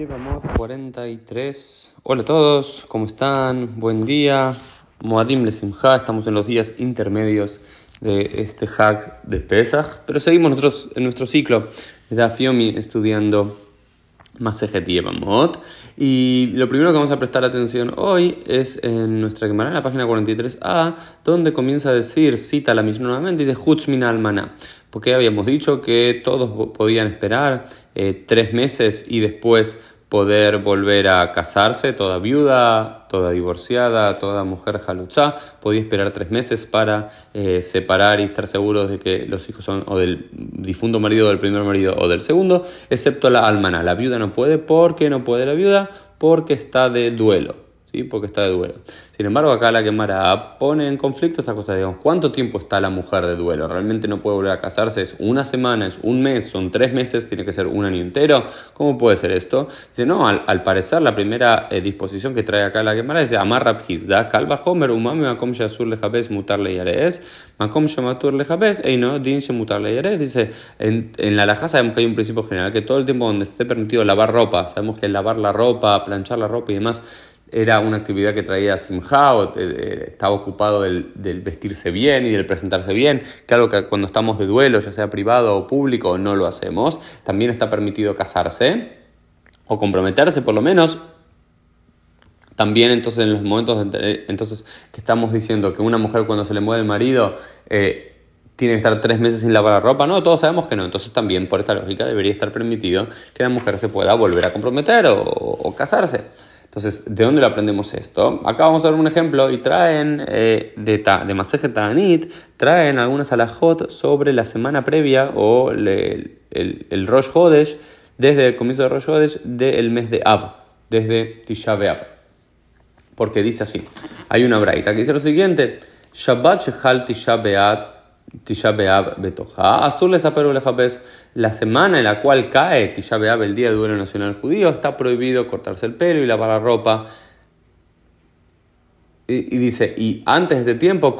Llevamos 43. Hola a todos, ¿cómo están? Buen día. Moadim Lesimha, estamos en los días intermedios de este hack de Pesach, pero seguimos nosotros en nuestro ciclo de Afiomi estudiando Masejet Yevamot. Y lo primero que vamos a prestar atención hoy es en nuestra Gemara, en la página 43a, donde comienza a decir, cita la Mishnah nuevamente, dice Hutzmina Almaná. Porque habíamos dicho que todos podían esperar eh, tres meses y después poder volver a casarse, toda viuda, toda divorciada, toda mujer jaluchá, podía esperar tres meses para eh, separar y estar seguros de que los hijos son o del difunto marido del primer marido o del segundo, excepto la almana. La viuda no puede, ¿por qué no puede la viuda? Porque está de duelo. ¿Sí? porque está de duelo. Sin embargo, acá la Gemara pone en conflicto esta cosa, digamos, ¿cuánto tiempo está la mujer de duelo? ¿Realmente no puede volver a casarse? ¿Es una semana? ¿Es un mes? ¿Son tres meses? ¿Tiene que ser un año entero? ¿Cómo puede ser esto? Dice, no, al, parecer la primera eh, disposición que trae acá la Gemara dice, Amar Rabhizda, Kalba Homer, Umami, Makom Shasur Lejabes, Mutar Leyares, Makom Shamatur Lejabes, Eino, Din Mutar Leyares. Dice, en, en la Laja sabemos que hay un principio general, que todo el tiempo donde esté permitido lavar ropa, sabemos que lavar la ropa, planchar la ropa y demás, era una actividad que traía Simha o eh, estaba ocupado del, vestirse bien y del presentarse bien, claro que cuando estamos de duelo, ya sea privado o público, no lo hacemos. También está permitido casarse o comprometerse por lo menos. También entonces en los momentos entonces, que estamos diciendo que una mujer cuando se le mueve el marido eh, tiene que estar tres meses sin lavar la ropa, no, todos sabemos que no. Entonces también por esta lógica debería estar permitido que la mujer se pueda volver a comprometer o casarse. Entonces, ¿de dónde lo aprendemos esto? Acá vamos a ver un ejemplo y traen eh, de, ta, de traen algunas alajot sobre la semana previa o el, el, Rosh Hodesh, desde el comienzo de Rosh Hodesh del mes de Av, desde Tisha B'Av. Porque dice así, hay una braita que dice lo siguiente, Shabbat Shechal Tisha B'Av Tisha B'Av Betoja. Azul les la semana en la cual cae Tisha B'Av, el día de duelo nacional judío, está prohibido cortarse el pelo y lavar la ropa y, dice, y antes de este tiempo,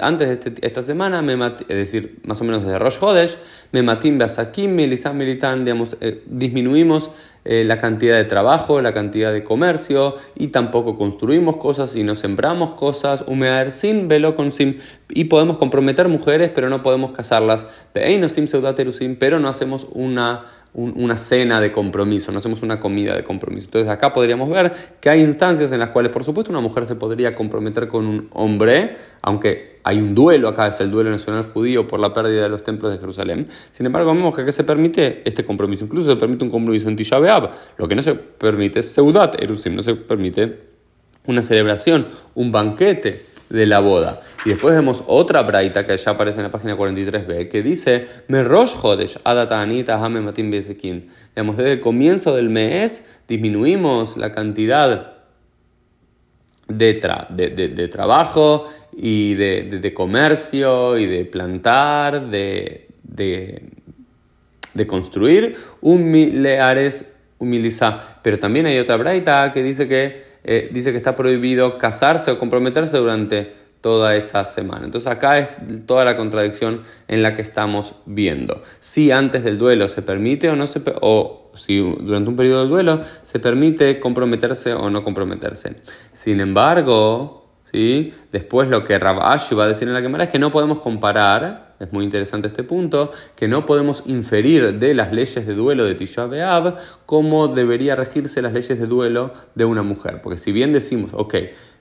antes de este, esta semana, me es decir, más o menos desde Rosh Hodesh, me matim beasakim, milisan militan, digamos, eh, disminuimos eh, la cantidad de trabajo, la cantidad de comercio, y tampoco construimos cosas y no sembramos cosas, humear sin velo con sim, y podemos comprometer mujeres, pero no podemos casarlas, pero no hacemos una una cena de compromiso, no hacemos una comida de compromiso. Entonces acá podríamos ver que hay instancias en las cuales, por supuesto, una mujer se podría comprometer con un hombre, aunque hay un duelo acá, es el duelo nacional judío por la pérdida de los templos de Jerusalén. Sin embargo, vemos que aquí se permite este compromiso, incluso se permite un compromiso en Tisha. Lo que no se permite es Seudat Erusim, no se permite una celebración, un banquete de la boda. Y después vemos otra braita que ya aparece en la página 43b que dice Merosh Hodesh Hame Matim. Digamos, desde el comienzo del mes disminuimos la cantidad de, de, trabajo y de, comercio y de plantar, de, de, construir un mileares humiliza. Pero también hay otra braita que dice que, eh, dice que está prohibido casarse o comprometerse durante toda esa semana. Entonces acá es toda la contradicción en la que estamos viendo. Si antes del duelo se permite o no se o si durante un periodo del duelo se permite comprometerse o no comprometerse. Sin embargo, ¿sí? después lo que Rav va a decir en la cámara es que no podemos comparar es muy interesante este punto, que no podemos inferir de las leyes de duelo de Tisha B'Av cómo debería regirse las leyes de duelo de una mujer. Porque si bien decimos, ok,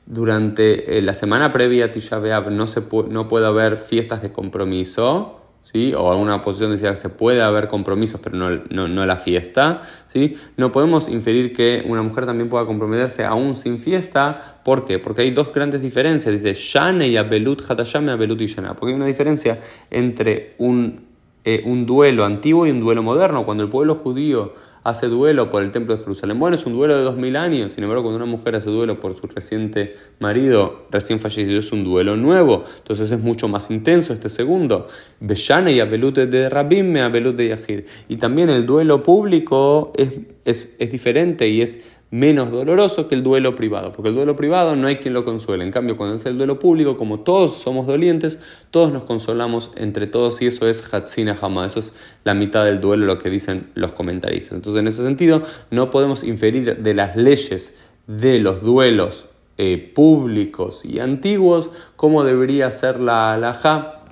durante eh, la semana previa a Tisha B'Av no, se no puede haber fiestas de compromiso, ¿sí? o alguna posición decía que se puede haber compromisos, pero no, no, la fiesta, ¿sí? no podemos inferir que una mujer también pueda comprometerse aún sin fiesta. ¿Por qué? Porque hay dos grandes diferencias. Dice, Shane y Abelut, Hatashame, Abelut y Shana. Porque hay una diferencia entre un eh, un duelo antiguo y un duelo moderno. Cuando el pueblo judío hace duelo por el templo de Jerusalén, bueno, es un duelo de dos mil años. Sin embargo, cuando una mujer hace duelo por su reciente marido recién fallecido, es un duelo nuevo. Entonces es mucho más intenso este segundo. Beshane y Abelute de Rabim me de Yahid. Y también el duelo público es, es, es diferente y es menos doloroso que el duelo privado, porque el duelo privado no hay quien lo consuele. En cambio, cuando es el duelo público, como todos somos dolientes, todos nos consolamos entre todos y eso es Hatzina Hama, eso es la mitad del duelo, lo que dicen los comentaristas. Entonces, en ese sentido, no podemos inferir de las leyes de los duelos eh, públicos y antiguos cómo debería ser la alhaja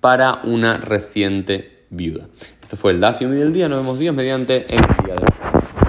para una reciente viuda. Este fue el Dafium del día, nos vemos días mediante el día de